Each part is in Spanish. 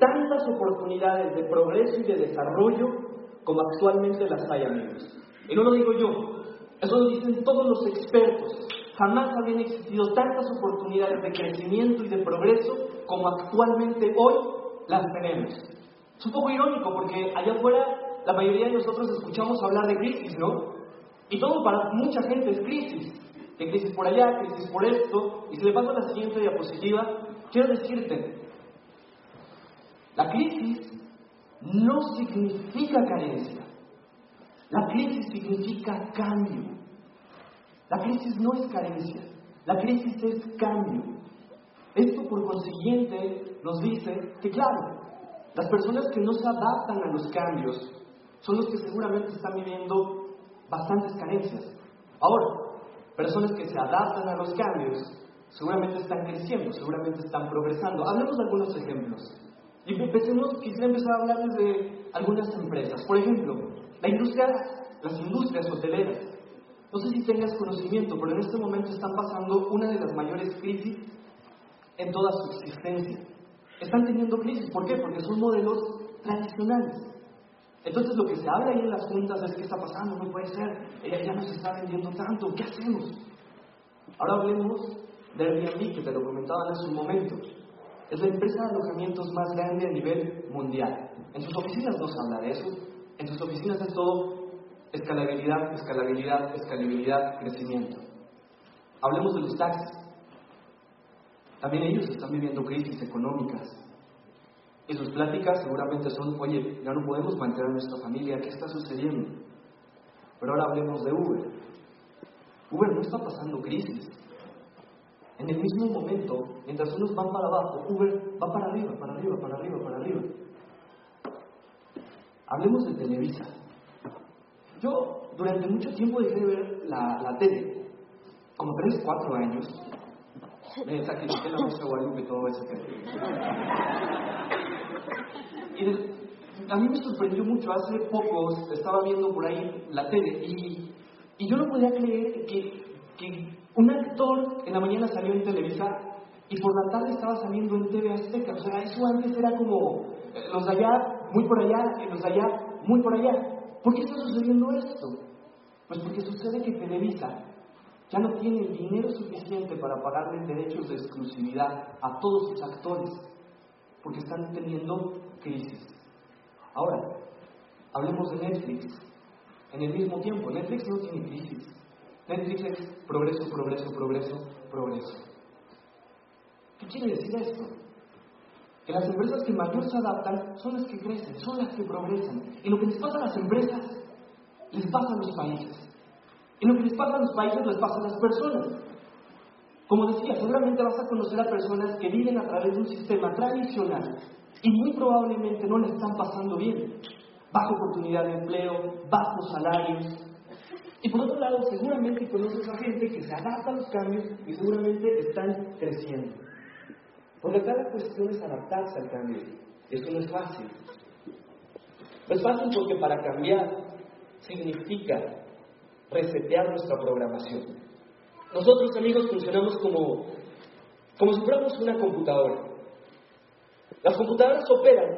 tantas oportunidades de progreso y de desarrollo como actualmente las hay, amigos. Y no lo digo yo, eso lo dicen todos los expertos. Jamás habían existido tantas oportunidades de crecimiento y de progreso como actualmente hoy las tenemos. Es un poco irónico porque allá afuera la mayoría de nosotros escuchamos hablar de crisis, ¿no? Y todo para mucha gente es crisis. Que crisis por allá, crisis por esto. Y si le paso a la siguiente diapositiva, quiero decirte, la crisis no significa carencia. La crisis significa cambio. La crisis no es carencia, la crisis es cambio. Esto por consiguiente nos dice que, claro, las personas que no se adaptan a los cambios son los que seguramente están viviendo bastantes carencias. Ahora, personas que se adaptan a los cambios seguramente están creciendo, seguramente están progresando. Hablemos de algunos ejemplos. Y empecemos, quisiera empezar a hablarles de algunas empresas. Por ejemplo, la industria, las industrias hoteleras. No sé si tengas conocimiento, pero en este momento están pasando una de las mayores crisis en toda su existencia. Están teniendo crisis, ¿por qué? Porque son modelos tradicionales. Entonces lo que se habla ahí en las juntas es qué está pasando, no puede ser, ella ya no se está vendiendo tanto, ¿qué hacemos? Ahora hablemos de Airbnb, que te lo comentaba hace un momento. Es la empresa de alojamientos más grande a nivel mundial. En sus oficinas no se habla de eso, en sus oficinas es todo escalabilidad, escalabilidad, escalabilidad, crecimiento. Hablemos de los taxis. También ellos están viviendo crisis económicas. Y sus pláticas seguramente son, oye, ya no podemos mantener a nuestra familia, ¿qué está sucediendo? Pero ahora hablemos de Uber. Uber no está pasando crisis. En el mismo momento, mientras unos van para abajo, Uber va para arriba, para arriba, para arriba, para arriba. Hablemos de Televisa. Yo durante mucho tiempo dejé de ver la, tele, como 3, 4 años. Me sacrifiqué la música Guadalupe y todo eso. Y a mí me sorprendió mucho, hace poco estaba viendo por ahí la tele y, y yo no podía creer que, que un actor en la mañana salió en Televisa y por la tarde estaba saliendo en TV Azteca. O sea, eso antes era como eh, los de allá, muy por allá, los de allá, muy por allá. ¿Por qué está sucediendo esto? Pues porque sucede que Televisa ya no tiene el dinero suficiente para pagarle derechos de exclusividad a todos sus actores, porque están teniendo crisis. Ahora, hablemos de Netflix. En el mismo tiempo, Netflix no tiene crisis. Netflix es progreso, progreso, progreso, progreso. ¿Qué quiere decir esto? Que las empresas que mayor se adaptan son las que crecen, son las que progresan. Y lo que les pasa a las empresas, les pasa a los países. Y lo que les pasa a los países, les pasa a las personas. Como decía, seguramente vas a conocer a personas que viven a través de un sistema tradicional y muy probablemente no le están pasando bien. Baja oportunidad de empleo, bajos salarios, y por otro lado, seguramente conoces a gente que se adapta a los cambios y seguramente están creciendo. Porque la cuestión es adaptarse al cambio. Eso no es fácil. No es fácil porque para cambiar significa resetear nuestra programación. Nosotros, amigos, funcionamos como, como si fuéramos una computadora. Las computadoras operan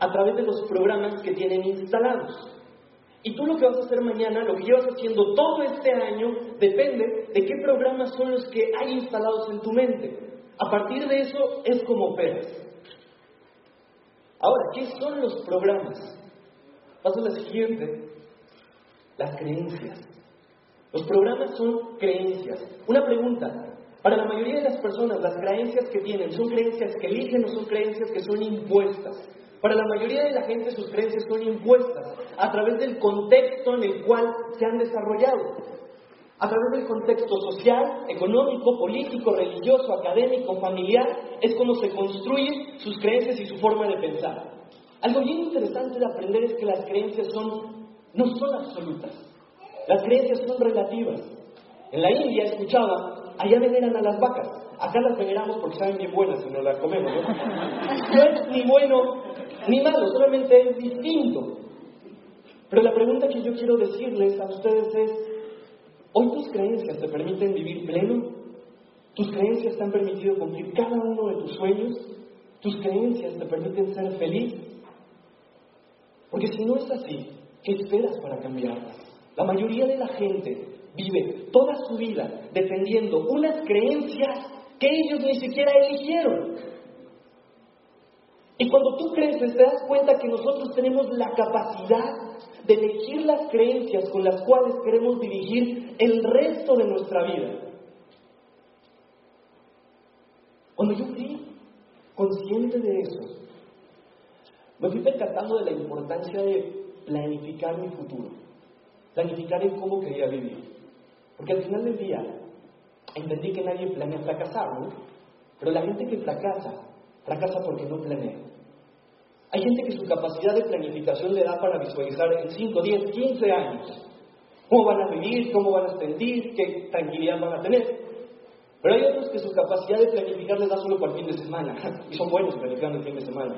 a través de los programas que tienen instalados. Y tú lo que vas a hacer mañana, lo que llevas haciendo todo este año, depende de qué programas son los que hay instalados en tu mente. A partir de eso es como operas. Ahora, ¿qué son los programas? Paso a la siguiente. Las creencias. Los programas son creencias. Una pregunta. Para la mayoría de las personas, las creencias que tienen, ¿son creencias que eligen o son creencias que son impuestas? Para la mayoría de la gente sus creencias son impuestas a través del contexto en el cual se han desarrollado. A través del contexto social, económico, político, religioso, académico, familiar, es como se construyen sus creencias y su forma de pensar. Algo bien interesante de aprender es que las creencias son, no son absolutas. Las creencias son relativas. En la India escuchaba, allá veneran a las vacas. Acá las veneramos porque saben bien buenas y nos las comemos, ¿no? No es ni bueno ni malo, solamente es distinto. Pero la pregunta que yo quiero decirles a ustedes es, ¿hoy tus creencias te permiten vivir pleno? ¿Tus creencias te han permitido cumplir cada uno de tus sueños? ¿Tus creencias te permiten ser feliz? Porque si no es así, ¿qué esperas para cambiarlas? La mayoría de la gente vive toda su vida defendiendo unas creencias que ellos ni siquiera eligieron. Y cuando tú creces te das cuenta que nosotros tenemos la capacidad de elegir las creencias con las cuales queremos dirigir el resto de nuestra vida. Cuando yo fui consciente de eso, me fui percatando de la importancia de planificar mi futuro, planificar el cómo quería vivir. Porque al final del día entendí que nadie planea fracasar, ¿no? Pero la gente que fracasa, fracasa porque no planea. Hay gente que su capacidad de planificación le da para visualizar en 5, 10, 15 años. Cómo van a vivir, cómo van a sentir, qué tranquilidad van a tener. Pero hay otros que su capacidad de planificar les da solo para el fin de semana. Y son buenos planificando el fin de semana.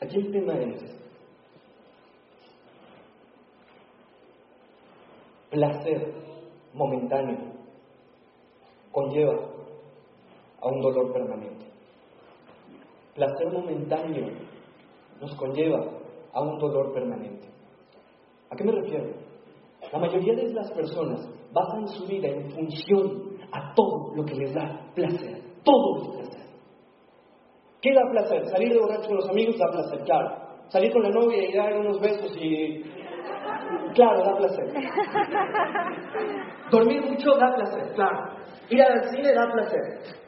Aquí el tema es placer momentáneo conlleva a un dolor permanente placer momentáneo nos conlleva a un dolor permanente. ¿A qué me refiero? La mayoría de las personas basan su vida en función a todo lo que les da placer. Todo es placer. ¿Qué da placer? Salir de borracho con los amigos da placer, claro. Salir con la novia y dar unos besos y... Claro, da placer. Dormir mucho da placer, claro. Ir al cine da placer.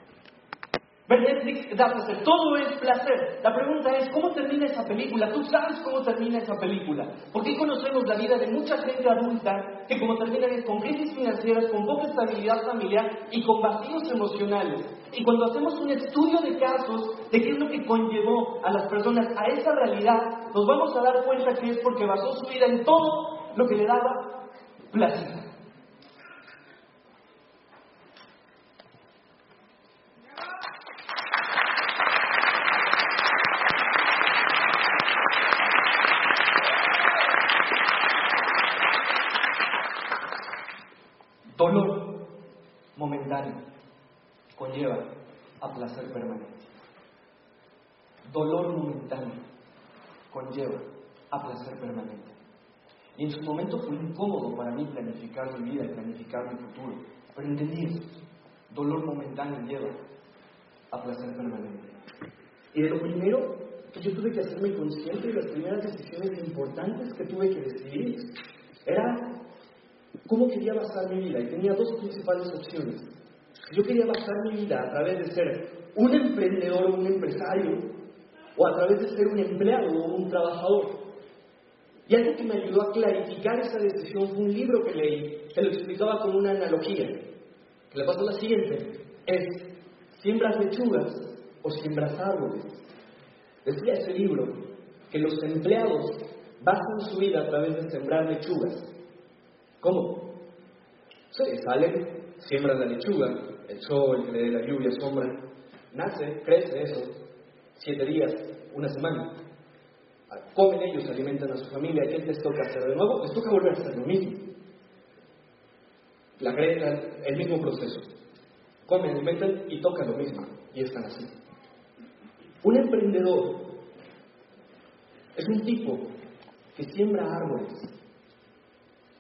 Ver Netflix da placer, todo es placer. La pregunta es, ¿cómo termina esa película? Tú sabes cómo termina esa película. Porque conocemos la vida de mucha gente adulta que como termina es con crisis financieras, con poca estabilidad familiar y con vacíos emocionales. Y cuando hacemos un estudio de casos de qué es lo que conllevó a las personas a esa realidad, nos vamos a dar cuenta que es porque basó su vida en todo lo que le daba placer. Dolor momentáneo conlleva a placer permanente. Dolor momentáneo conlleva a placer permanente. Y en su momento fue incómodo para mí planificar mi vida y planificar mi futuro. Pero entendí eso. Dolor momentáneo lleva a placer permanente. Y de lo primero que yo tuve que hacerme consciente de las primeras decisiones importantes que tuve que decidir era cómo quería basar mi vida y tenía dos principales opciones. Yo quería basar mi vida a través de ser un emprendedor o un empresario o a través de ser un empleado o un trabajador. Y algo que me ayudó a clarificar esa decisión fue un libro que leí que lo explicaba con una analogía. Que le pasó la siguiente, es siembras lechugas o siembras árboles. Decía ese libro que los empleados basan su vida a través de sembrar lechugas ¿Cómo? Sí, salen, siembran la lechuga, el sol, le dé la lluvia, sombra, nace, crece eso, siete días, una semana. Comen ellos, alimentan a su familia, ¿qué les toca hacer de nuevo? Les toca volver a hacer lo mismo. La creencia, el mismo proceso. Comen, alimentan y tocan lo mismo. Y están así. Un emprendedor es un tipo que siembra árboles,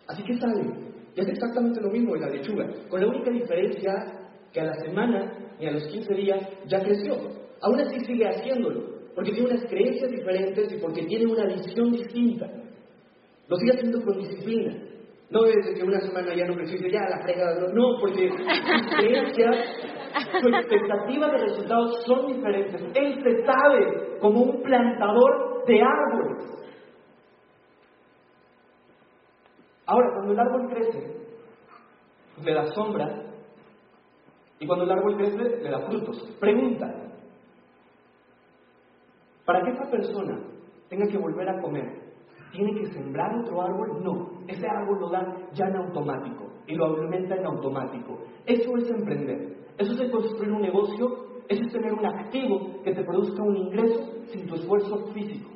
Así que sale. Y hace exactamente lo mismo en la lechuga, con la única diferencia que a la semana y a los 15 días ya creció. Aún así sigue haciéndolo, porque tiene unas creencias diferentes y porque tiene una visión distinta. Lo sigue haciendo con disciplina. No desde que una semana ya no creció ya la fregada, no, no porque sus creencias, su expectativa de resultados son diferentes. Él se sabe como un plantador de árboles. Ahora, cuando el árbol crece, le da sombra, y cuando el árbol crece, le da frutos. Pregunta, para que esa persona tenga que volver a comer, ¿tiene que sembrar otro árbol? No, ese árbol lo da ya en automático y lo alimenta en automático. Eso es emprender, eso es construir un negocio, eso es tener un activo que te produzca un ingreso sin tu esfuerzo físico.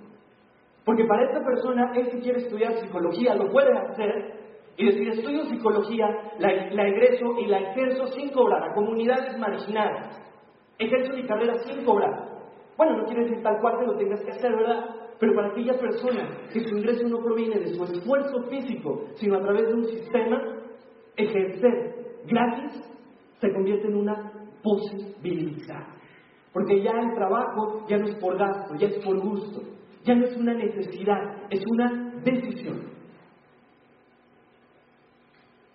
Porque para esta persona, él si quiere estudiar psicología, lo puede hacer y decir, estudio psicología, la, egreso y la ejerzo sin cobrar a comunidades marginadas. Ejerzo mi carrera sin cobrar. Bueno, no quiere decir tal cual que lo tengas que hacer, ¿verdad? Pero para aquella persona que su ingreso no proviene de su esfuerzo físico, sino a través de un sistema, ejercer gratis se convierte en una posibilidad. Porque ya el trabajo ya no es por gasto, ya es por gusto, ya no es una necesidad, es una decisión.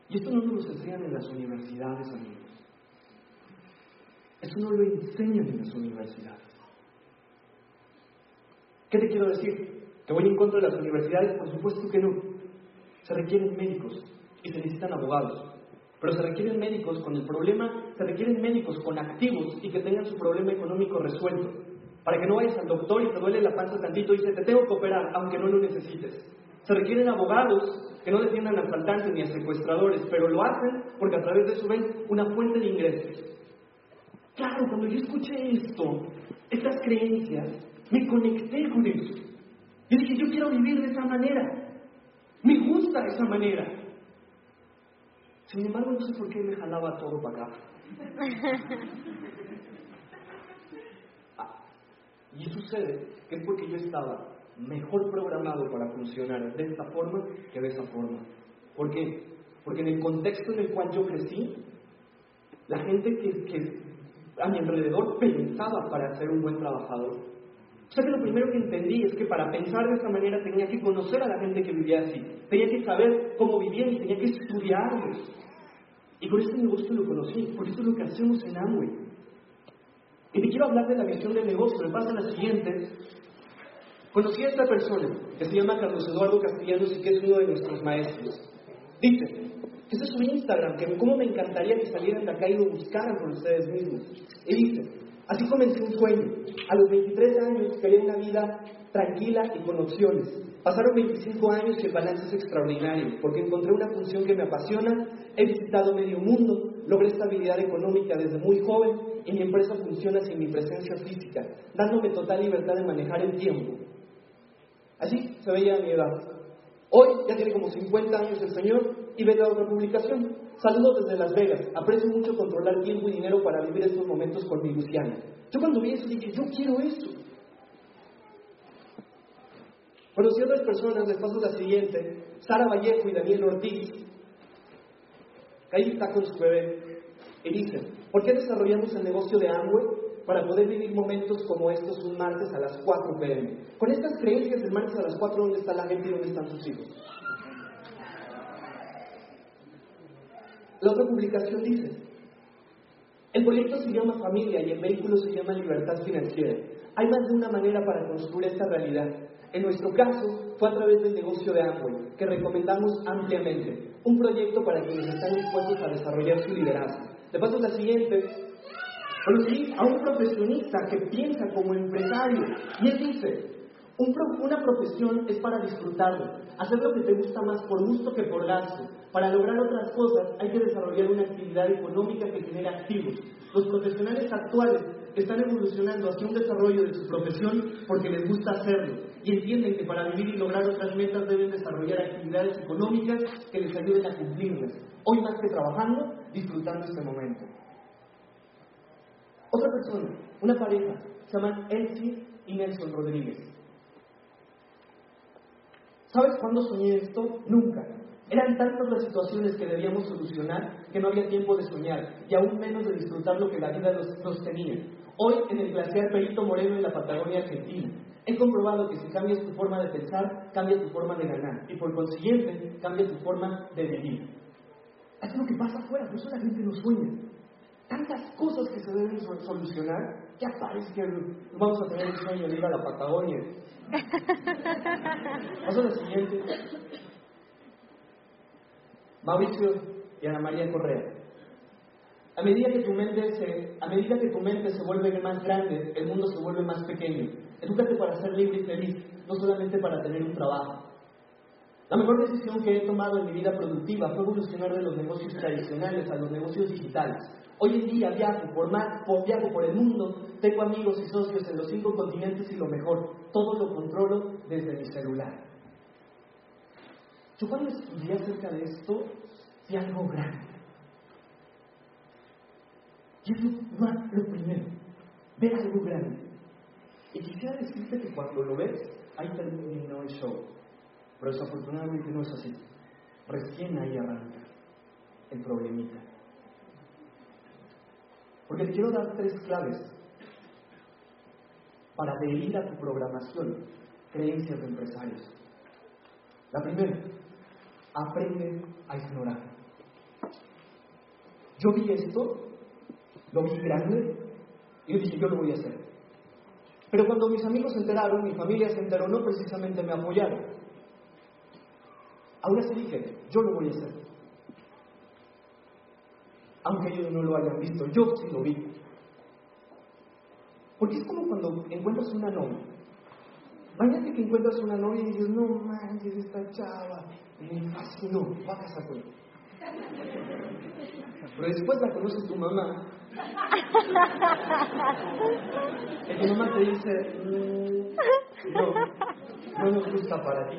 Y esto no nos lo enseñan en las universidades, amigos. Eso no lo enseñan en las universidades. ¿Qué te quiero decir? ¿Que voy en contra de las universidades? Por supuesto que no. Se requieren médicos y se necesitan abogados. Pero se requieren médicos con el problema, se requieren médicos con activos y que tengan su problema económico resuelto. Para que no vayas al doctor y te duele la panza tantito y dices, te tengo que operar, aunque no lo necesites. Se requieren abogados que no defiendan a asaltantes ni a secuestradores, pero lo hacen porque a través de eso ven una fuente de ingresos. Claro, cuando yo escuché esto, estas creencias, me conecté con eso. Y dije, yo quiero vivir de esa manera. Me gusta esa manera. Sin embargo, no sé por qué me jalaba todo para acá. Ah, y sucede que es porque yo estaba mejor programado para funcionar de esta forma que de esa forma. ¿Por qué? Porque en el contexto en el cual yo crecí, la gente que, que a mi alrededor pensaba para ser un buen trabajador. O que lo primero que entendí es que para pensar de esa manera tenía que conocer a la gente que vivía así, tenía que saber cómo vivían y tenía que estudiarlos. Y por este negocio lo conocí, por eso es lo que hacemos en Amway. Y te quiero hablar de la visión del negocio, me pasa la siguiente. Conocí a esta persona, que se llama Carlos Eduardo Castellanos y que es uno de nuestros maestros. Dice, ese es su Instagram, que cómo me encantaría que salieran de acá y lo buscaran por ustedes mismos. Y dice, así comencé un sueño. A los 23 años quería una vida tranquila y con opciones. Pasaron 25 años y el balance es extraordinario, porque encontré una función que me apasiona, he visitado medio mundo, logré estabilidad económica desde muy joven y mi empresa funciona sin mi presencia física, dándome total libertad de manejar el tiempo. Así se veía mi edad. Hoy ya tiene como 50 años el señor y ve la otra publicación. Saludos desde Las Vegas. Aprecio mucho controlar tiempo y dinero para vivir estos momentos con mi Luciana. Yo cuando vi eso dije, yo quiero eso. Conocí a otras personas, les paso la siguiente. Sara Vallejo y Daniel Ortiz. Ahí está con su bebé. Y dicen, ¿por qué desarrollamos el negocio de Amway? para poder vivir momentos como estos un martes a las 4 pm. Con estas creencias del martes a las 4, ¿dónde está la gente y dónde están sus hijos? La otra publicación dice, el proyecto se llama familia y el vehículo se llama libertad financiera. Hay más de una manera para construir esta realidad. En nuestro caso, fue a través del negocio de Amway, que recomendamos ampliamente. Un proyecto para quienes están dispuestos a desarrollar su liderazgo. Le paso la siguiente, Conocí a un profesionista que piensa como empresario y él dice, una profesión es para disfrutarlo, hacer lo que te gusta más por gusto que por gasto. Para lograr otras cosas hay que desarrollar una actividad económica que genere activos. Los profesionales actuales están evolucionando hacia un desarrollo de su profesión porque les gusta hacerlo y entienden que para vivir y lograr otras metas deben desarrollar actividades económicas que les ayuden a cumplirlas. Hoy más que trabajando, disfrutando este momento. Otra persona, una pareja, se llaman Elsie y Nelson Rodríguez. ¿Sabes cuándo soñé esto? Nunca. Eran tantas las situaciones que debíamos solucionar que no había tiempo de soñar y aún menos de disfrutar lo que la vida nos, tenía. Hoy, en el glaciar Perito Moreno en la Patagonia Argentina, he comprobado que si cambias tu forma de pensar, cambia tu forma de ganar y por consiguiente cambia tu forma de vivir. Es lo que pasa afuera, por eso la gente no sueña tantas cosas que se deben solucionar, ya parece que vamos a tener el sueño de ir a la Patagonia. A la siguiente. Mauricio y Ana María Correa. A medida que tu mente se, a medida que tu mente se vuelve más grande, el mundo se vuelve más pequeño. Edúcate para ser libre y feliz, no solamente para tener un trabajo. La mejor decisión que he tomado en mi vida productiva fue evolucionar de los negocios tradicionales a los negocios digitales. Hoy en día viajo por, más, viajo por el mundo, tengo amigos y socios en los cinco continentes y lo mejor, todo lo controlo desde mi celular. Yo cuando estudié acerca de esto, vi algo grande. Y es lo primero, ver algo grande. Y quisiera decirte que cuando lo ves, ahí terminó el show. Pero desafortunadamente no es así. Recién ahí arranca el problemita. Porque te quiero dar tres claves para adherir a tu programación, creencias de empresarios. La primera, aprende a ignorar. Yo vi esto, lo vi grande, y yo dije, yo lo voy a hacer. Pero cuando mis amigos se enteraron, mi familia se enteró, no precisamente me apoyaron. Aún así dije, yo lo voy a hacer. Aunque ellos no lo hayan visto, yo sí lo vi. Porque es como cuando encuentras una novia. Imagínate que encuentras una novia y dices, no manches, esta chava me fascinó, va a casar con Pero después la conoce tu mamá. Y tu mamá te dice, mm, no, no nos gusta para ti.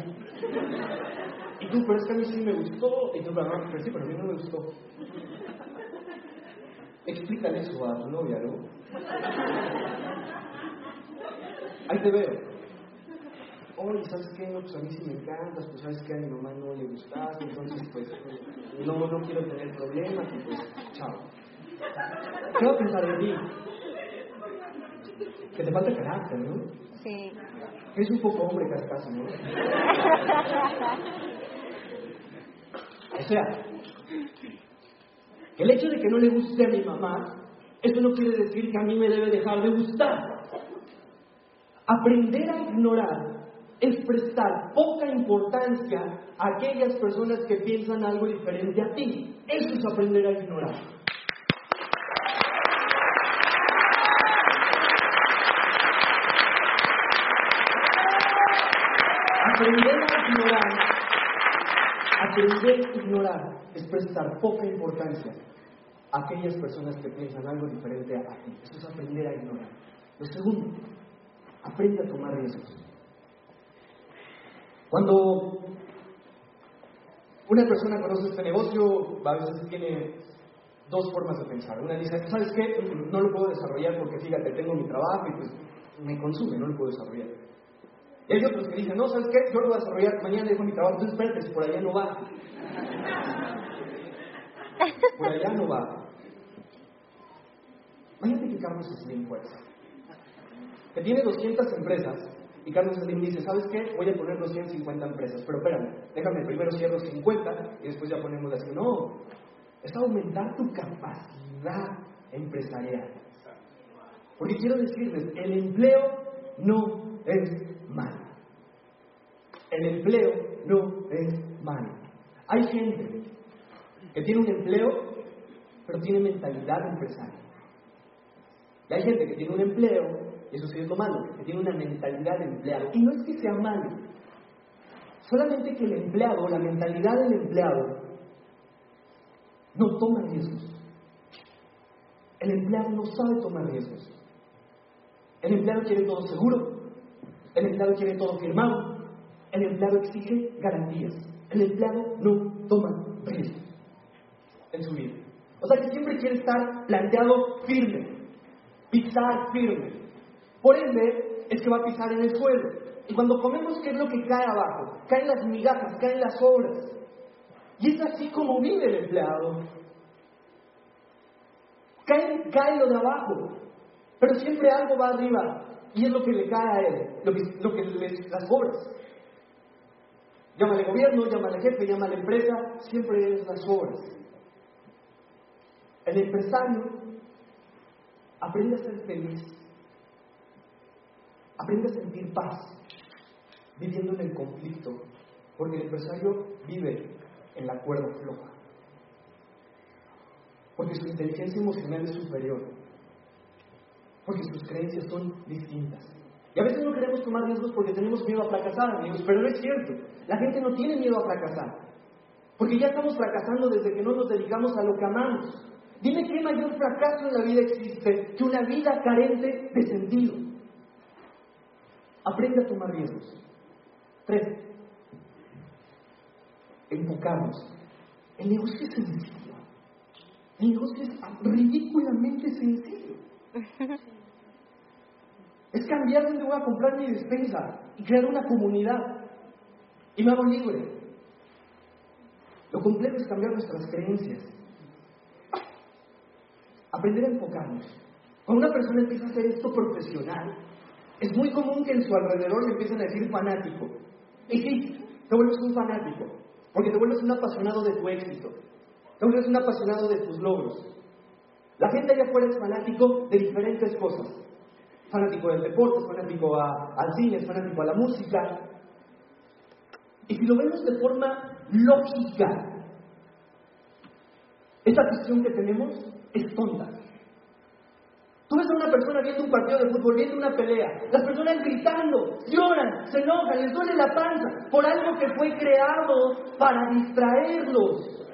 Y tú, pero es que a mí sí me gustó. Y tú, pero, pero sí, pero a mí no me gustó. Explícale eso a tu novia, ¿no? Ahí te veo. Oye, ¿sabes qué? No, pues a mí sí me encantas, pues sabes que a mi mamá no le gustas, entonces pues no, no quiero tener problemas y pues chao. ¿Qué va a pensar de ti? Que te falta carácter, ¿no? Sí. Es un poco hombre cascazo, ¿no? O sea, el hecho de que no le guste a mi mamá, eso no quiere decir que a mí me debe dejar de gustar. Aprender a ignorar es prestar poca importancia a aquellas personas que piensan algo diferente a ti. Eso es aprender a ignorar. Aprender a ignorar, aprender a ignorar es prestar poca importancia a aquellas personas que piensan algo diferente a ti. Eso es aprender a ignorar. Lo segundo, aprende a tomar riesgos. Cuando una persona conoce este negocio, a veces tiene dos formas de pensar. Una dice, ¿sabes qué? No lo puedo desarrollar porque fíjate, tengo mi trabajo y pues me consume, no lo puedo desarrollar. Y hay otros que dicen, no, ¿sabes qué? Yo lo voy a desarrollar, mañana dejo mi trabajo, entonces espérate, por allá no va. Por allá no va. Imagínate que Carlos Slim fuerza. Que tiene 200 empresas y Carlos Slim dice, ¿sabes qué? Voy a poner 250 empresas, pero espérame, déjame primero cierro 50 y después ya ponemos las... No, es aumentar tu capacidad empresarial. Porque quiero decirles, el empleo no es. El empleo no es malo. Hay gente que tiene un empleo, pero tiene mentalidad empresaria. Y hay gente que tiene un empleo, y eso sí es lo malo, que tiene una mentalidad de empleado. Y no es que sea malo, solamente que el empleado, la mentalidad del empleado, no toma riesgos. El empleado no sabe tomar riesgos. El empleado quiere todo seguro. El empleado quiere todo firmado. El empleado exige garantías. El empleado no toma riesgos en su vida. O sea que siempre quiere estar planteado firme, pisar firme. Por ende, es que va a pisar en el suelo. Y cuando comemos, ¿qué es lo que cae abajo? Caen las migajas, caen las obras. Y es así como vive el empleado. Cae, cae lo de abajo, pero siempre algo va arriba. Y es lo que le cae a él, lo que, lo que las obras. Llámale gobierno, llámale jefe, llámale empresa, siempre es las obras. El empresario aprende a ser feliz, aprende a sentir paz, viviendo en el conflicto, porque el empresario vive en la cuerda floja, porque su inteligencia emocional es superior, porque sus creencias son distintas. Y a veces no queremos tomar riesgos porque tenemos miedo a fracasar, amigos, pero no es cierto. La gente no tiene miedo a fracasar, porque ya estamos fracasando desde que no nos dedicamos a lo que amamos. Dime qué mayor fracaso en la vida existe que una vida carente de sentido. Aprende a tomar riesgos. Tres, enfocarnos. El negocio es sencillo. El negocio es ridículamente sencillo. Es cambiar donde voy a comprar mi despensa y crear una comunidad. Y me hago libre. Lo complejo es cambiar nuestras creencias. Aprender a enfocarnos. Cuando una persona empieza a hacer esto profesional, es muy común que en su alrededor le empiecen a decir fanático. Y sí, te vuelves un fanático, porque te vuelves un apasionado de tu éxito, te vuelves un apasionado de tus logros. La gente allá afuera es fanático de diferentes cosas. Fanático del deporte, fanático al cine, fanático a la música. Y si lo vemos de forma lógica, esta visión que tenemos es tonta. Tú ves a una persona viendo un partido de fútbol, viendo una pelea, las personas gritando, lloran, se enojan, les duele la panza por algo que fue creado para distraerlos.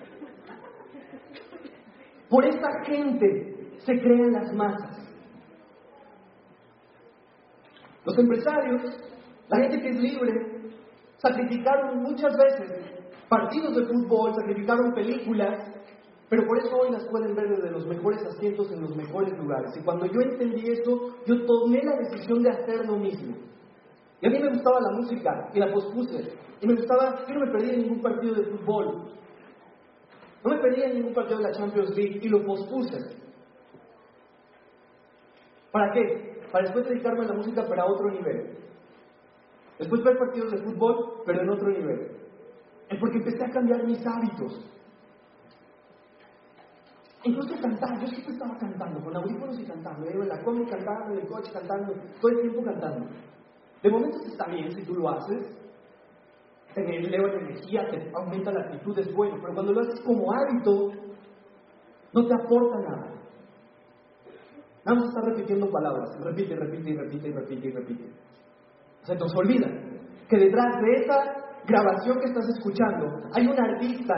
Por esta gente se crean las masas. Los empresarios, la gente que es libre, sacrificaron muchas veces partidos de fútbol, sacrificaron películas, pero por eso hoy las pueden ver desde los mejores asientos en los mejores lugares. Y cuando yo entendí eso, yo tomé la decisión de hacer lo mismo. Y a mí me gustaba la música y la pospuse. Y me gustaba, yo no me perdía ningún partido de fútbol. No me perdía ningún partido de la Champions League y lo pospuse. ¿Para qué? Para después dedicarme a la música, pero a otro nivel. Después ver partidos de fútbol, pero en otro nivel. Es porque empecé a cambiar mis hábitos. Incluso cantar, yo siempre estaba cantando, con audífonos y cantando, en la cómic cantando, en el coche cantando, todo el tiempo cantando. De momento está bien si tú lo haces, te eleva la energía, te aumenta la actitud, es bueno, pero cuando lo haces como hábito, no te aporta nada. Vamos a estar repitiendo palabras, repite, repite, repite, repite, repite. Se nos olvida que detrás de esa grabación que estás escuchando hay un artista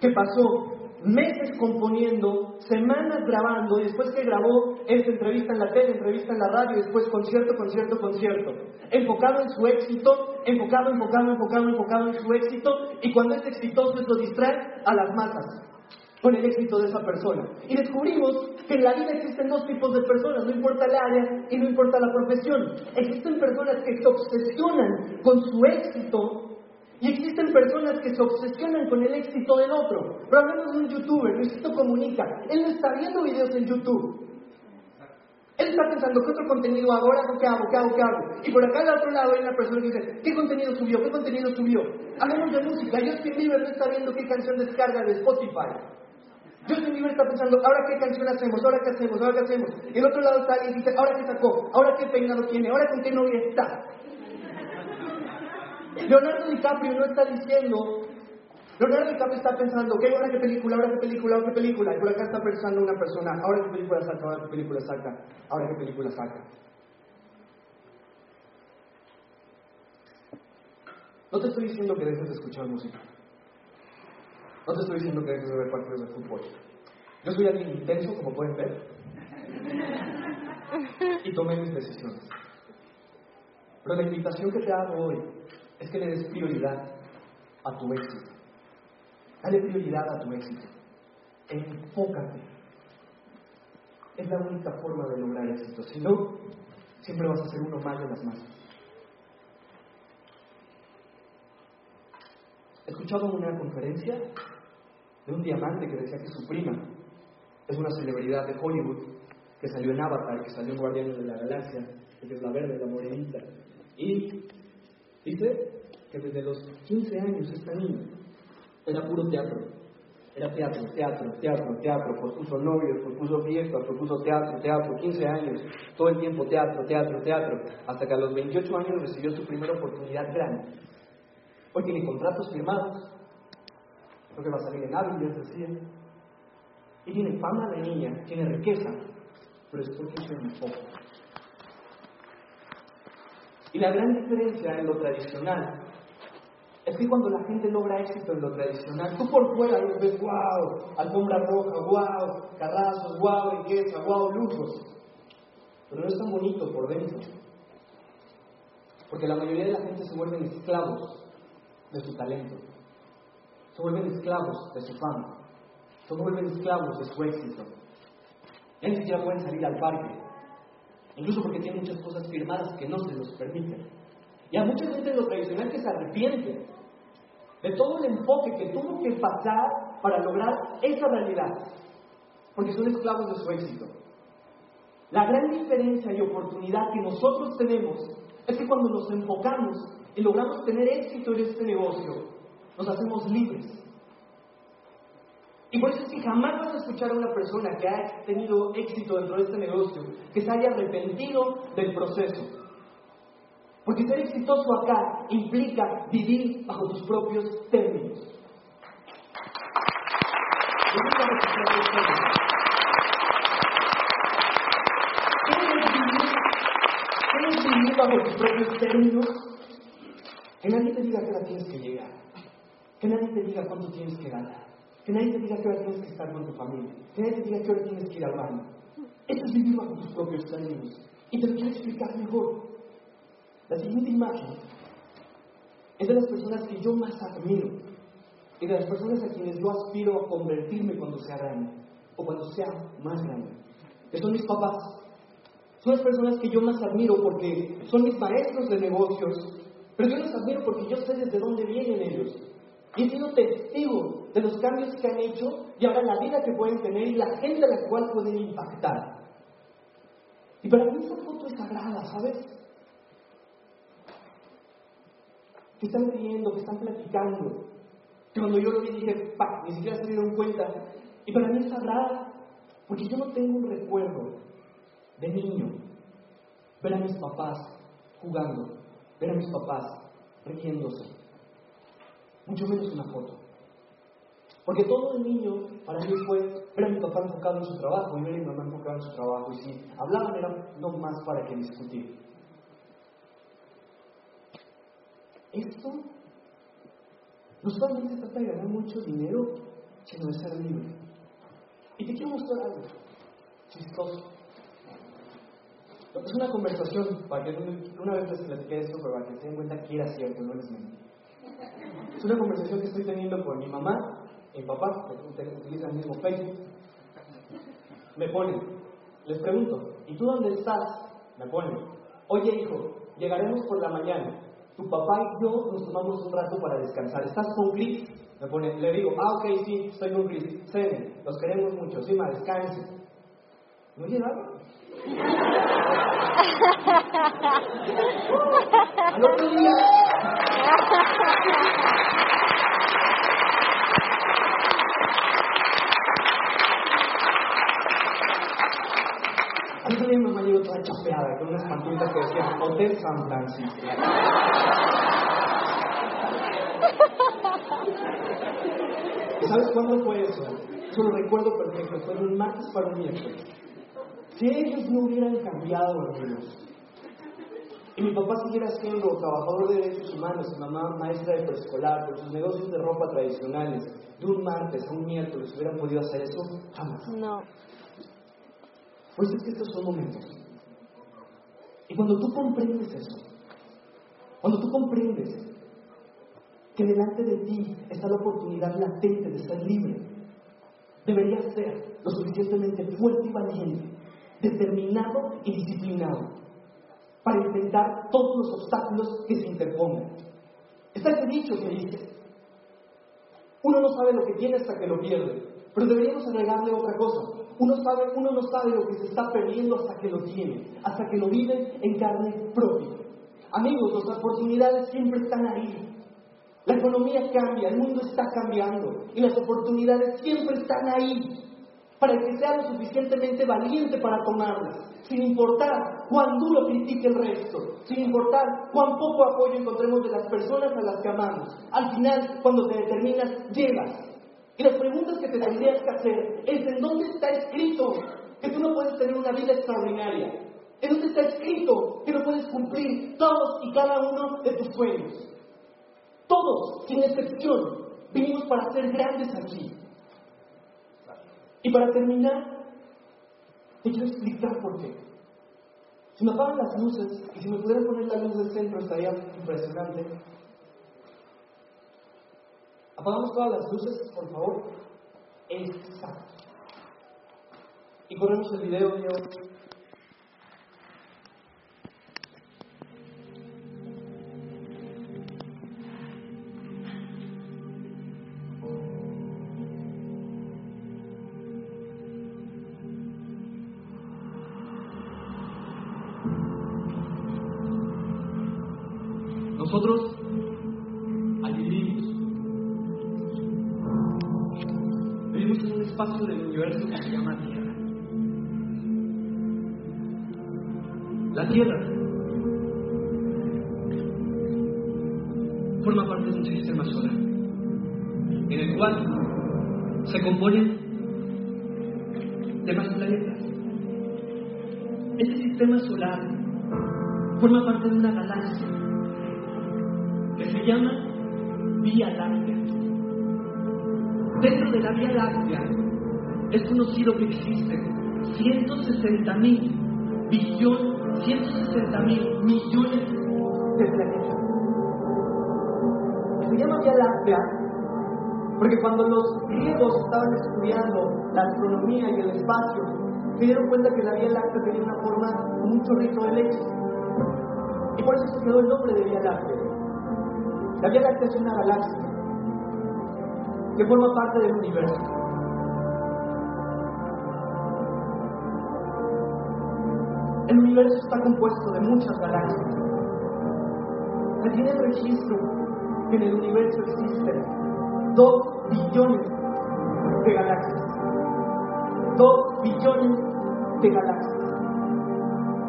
que pasó meses componiendo, semanas grabando, y después que grabó, esta entrevista en la tele, entrevista en la radio, después concierto, concierto, concierto. Enfocado en su éxito, enfocado, enfocado, enfocado, enfocado en su éxito, y cuando es exitoso eso distrae a las masas con el éxito de esa persona. Y descubrimos que en la vida existen dos tipos de personas, no importa el área y no importa la profesión. Existen personas que se obsesionan con su éxito y existen personas que se obsesionan con el éxito del otro. Pero hablemos de un youtuber, Luisito Comunica. Él no está viendo videos en YouTube. Él está pensando, ¿qué otro contenido hago? Ahora, ¿qué hago? ¿Qué hago? ¿Qué hago? Y por acá al otro lado hay una persona que dice, ¿qué contenido subió? ¿Qué contenido subió? Hablemos de música. Justin Bieber no está viendo qué canción descarga de Spotify. Justin Bieber está pensando, ¿ahora qué canción hacemos? ¿Ahora qué hacemos? ¿Ahora qué hacemos? Y el otro lado está alguien y dice, ¿ahora qué sacó? ¿Ahora qué peinado tiene? ¿Ahora con qué novia está? Leonardo DiCaprio no está diciendo, Leonardo DiCaprio está pensando, ¿qué ahora qué película, ahora qué película, ahora qué película? Y por acá está pensando una persona, ahora qué película saca, ahora qué película saca, ahora qué película saca. No te estoy diciendo que dejes de escuchar música. No te estoy diciendo que dejes de ver partidos de fútbol. Yo soy alguien intenso, como pueden ver. Y tomé mis decisiones. Pero la invitación que te hago hoy es que le des prioridad a tu éxito. Dale prioridad a tu éxito. Enfócate. Es la única forma de lograr éxito. Si no, siempre vas a ser uno más de las masas. He escuchado una conferencia de un diamante que decía que su prima es una celebridad de Hollywood que salió en Avatar, que salió en Guardianes de la Galaxia, que es la verde, la morenita. Y dice que desde los 15 años esta niña era puro teatro. Era teatro, teatro, teatro, teatro, propuso novios, propuso fiestas, propuso teatro, teatro, 15 años, todo el tiempo teatro, teatro, teatro, hasta que a los 28 años recibió su primera oportunidad grande. Hoy tiene contratos firmados, creo que va a salir en Ávila, decía, y tiene fama de niña, tiene riqueza, pero es porque se enfoca. Y la gran diferencia en lo tradicional es que cuando la gente logra éxito en lo tradicional, tú por fuera ves, wow, alfombra roja, wow, carrazos, wow, riqueza, wow, lujos. Pero no es tan bonito por dentro. Porque la mayoría de la gente se vuelven esclavos de su talento. Se vuelven esclavos de su fama. Se vuelven esclavos de su éxito. Ya pueden salir al parque. incluso porque tiene muchas cosas firmadas que no se los permiten. Y a mucha gente de lo tradicional que se arrepiente de todo el enfoque que tuvo que pasar para lograr esa realidad, porque son esclavos de su éxito. La gran diferencia y oportunidad que nosotros tenemos es que cuando nos enfocamos y logramos tener éxito en este negocio, nos hacemos libres. Y por eso es que jamás vas a escuchar a una persona que ha tenido éxito dentro de este negocio que se haya arrepentido del proceso. Porque ser exitoso acá implica vivir bajo tus propios términos. ¿Qué es vivir bajo tus propios términos? Que nadie te diga a qué hora tienes que llegar. Que nadie te diga cuánto tienes que ganar. Que nadie te diga qué hora tienes que estar con tu familia. Que nadie te diga qué hora tienes que ir al baño. Eso es vivir bajo tus propios términos. Y te lo quiero explicar mejor. La siguiente imagen es de las personas que yo más admiro y de las personas a quienes yo aspiro a convertirme cuando sea grande o cuando sea más grande. Que son mis papás. Son las personas que yo más admiro porque son mis maestros de negocios, pero yo los admiro porque yo sé desde dónde vienen ellos. Y he sido testigo de los cambios que han hecho y ahora la vida que pueden tener y la gente a la cual pueden impactar. Y para mí esa foto es sagrada, ¿sabes? Que están riendo, que están platicando. Que cuando yo lo vi dije, pa, ni siquiera se dieron cuenta. Y para mí es sagrada, porque yo no tengo un recuerdo de niño ver a mis papás jugando, ver a mis papás riéndose, mucho menos una foto. Porque todo el niño para mí fue ver mi papá enfocado en su trabajo y ver a mi mamá enfocada en su trabajo. Y si hablaban era no más para que discutir. Esto no solamente se trata de ganar mucho dinero, sino de ser libre. Y te quiero mostrar algo chistoso. Es una conversación, para que una vez les platiqué esto, para que se den cuenta que era cierto, no es mío. Es una conversación que estoy teniendo con mi mamá, mi papá, que utilizan el mismo Facebook. Me ponen, les pregunto, ¿y tú dónde estás? Me ponen, oye hijo, llegaremos por la mañana. Tu papá y yo nos tomamos un rato para descansar. ¿Estás con Chris? Me pone, le digo, ah, ok, sí, estoy con Chris. Cene, los queremos mucho, sí, ma, descanse. ¿No llegaron? Al otro día. Otro día mi mamá llegó toda chapeada con unas pantuflas que decían Hotel San Francisco. ¿Y sabes cuándo fue eso? Eso lo recuerdo perfecto, fue un martes para un miércoles. Si ellos no hubieran cambiado, hermanos, y mi papá siguiera siendo trabajador de derechos humanos, mi mamá maestra de preescolar, con sus negocios de ropa tradicionales, de un martes a un miércoles, ¿hubieran podido hacer eso? Jamás. No. Pues es que estos son momentos. Y cuando tú comprendes eso, cuando tú comprendes que delante de ti está la oportunidad latente de ser libre, deberías ser lo suficientemente fuerte y valiente, determinado y disciplinado para enfrentar todos los obstáculos que se interpongan. Está ese dicho que dice, uno no sabe lo que tiene hasta que lo pierde, pero deberíamos agregarle otra cosa. Uno, sabe, uno no sabe lo que se está perdiendo hasta que lo tiene, hasta que lo vive en carne propia. Amigos, las oportunidades siempre están ahí. La economía cambia, el mundo está cambiando y las oportunidades siempre están ahí para que sea lo suficientemente valiente para tomarlas, sin importar cuán duro critique el resto, sin importar cuán poco apoyo encontremos de las personas a las que amamos. Al final, cuando te determinas, llegas. Y las preguntas que te tendrías que hacer es en dónde está escrito que tú no puedes tener una vida extraordinaria. ¿En dónde está escrito que no puedes cumplir todos y cada uno de tus sueños? Todos, sin excepción, vinimos para ser grandes aquí. Y para terminar, te quiero explicar por qué. Si me apagan las luces y si me pudieran poner la luz del centro estaría impresionante. Apagamos todas las luces, por favor. Exacto. Y ponemos el video mío. Sistema solar forma parte de una galaxia que se llama Vía Láctea. Dentro de la Vía Láctea es conocido que existen 160 mil billones, 160 mil millones de planetas. Se llama Vía Láctea porque cuando los griegos estaban estudiando la astronomía y el espacio, se dieron cuenta que la Vía Láctea tenía una forma un chorrito de leche. Y por eso se quedó el nombre de Vía Láctea. La Vía Láctea es una galaxia que forma parte del universo. El universo está compuesto de muchas galaxias. Se tiene registro que en el universo existen dos billones de galaxias. Dos billones de galaxias.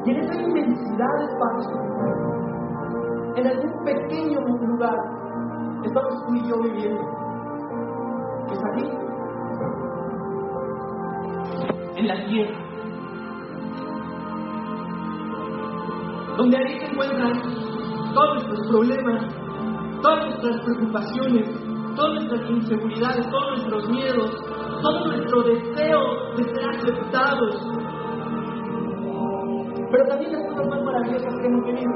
Y en esa inmensidad de espacio, en algún pequeño lugar, estamos tú y yo viviendo. Es aquí, en la Tierra, donde ahí se encuentran todos nuestros problemas, todas nuestras preocupaciones, todas nuestras inseguridades, todos nuestros miedos, todo nuestro deseo de ser aceptados. Pero también las cosas más maravillosas que hemos vivido,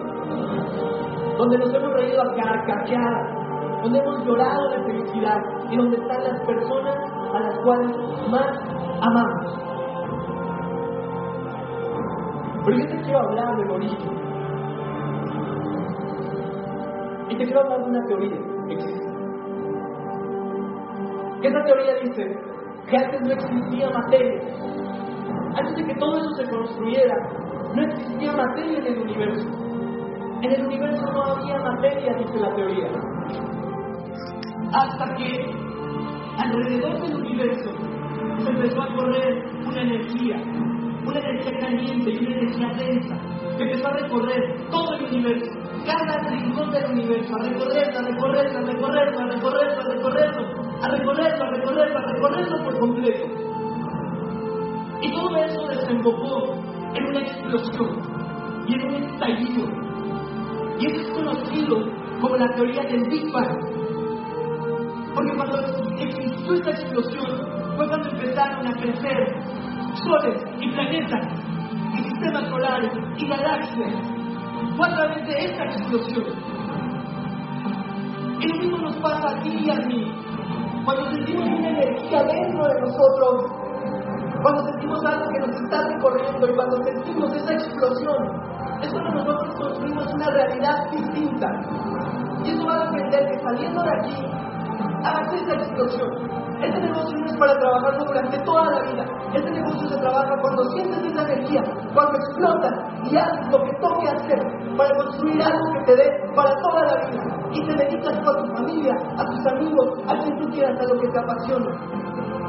donde nos hemos reído a carcajear, donde hemos llorado de felicidad y donde están las personas a las cuales más amamos. Pero yo te quiero hablar del origen. Y te quiero hablar de una teoría que existe. Esa teoría dice que antes no existía materia. Antes de que todo eso se construyera, no existía materia en el universo. En el universo no había materia, dice la teoría. Hasta que alrededor del universo se empezó a correr una energía, una energía caliente y una energía densa, que empezó a recorrer todo el universo, cada rincón del universo, a recorrerlo, a recorrerlo, a recorrerlo, a recorrerlo, a recorrerlo, a recorrerlo, a recorrerlo, a recorrerlo por completo. Y todo eso desembocó en una explosión y en un estallido. Y eso es conocido como la teoría del Big Bang. Porque cuando existió esta explosión fue cuando empezaron a crecer soles y planetas y sistemas solares y galaxias. Fue a través de esta explosión. Y lo mismo nos pasa a ti y a mí. Cuando sentimos una energía dentro de nosotros, cuando sentimos algo que nos está recorriendo y cuando sentimos esa explosión, es cuando nosotros construimos una realidad distinta. Y eso va a depender que saliendo de aquí, hagas esa explosión. Este negocio no es para trabajarlo durante toda la vida. Este negocio se trabaja cuando sientes esa energía, cuando explotas y haces lo que toque hacer para construir algo que te dé para toda la vida. Y te dedicas a tu familia, a tus amigos, a quien tú quieras, a lo que te apasiona.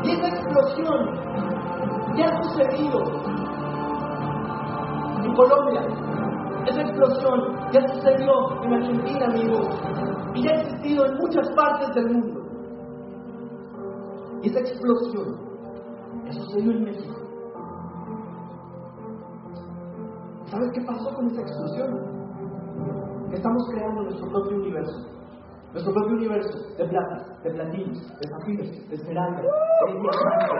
Y esa explosión ya ha sucedido en Colombia. Esa explosión ya sucedió en Argentina, amigos. Y ya ha existido en muchas partes del mundo. Y esa explosión ya sucedió en México. ¿Sabes qué pasó con esa explosión? Estamos creando nuestro propio universo. Nuestro propio universo de plata, de platinos, de zafiros, de esmeralda, de diamantes.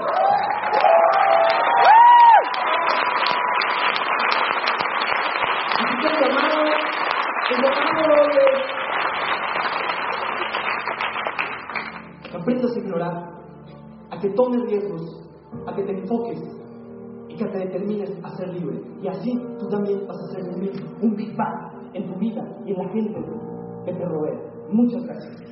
Así que el llamado, el llamado hoy es que aprendas a ignorar, a que tomes riesgos, a que te enfoques y que te determines a ser libre. Y así tú también vas a ser un, un Big Bang en tu vida y en la gente que te rodea. Muchas gracias.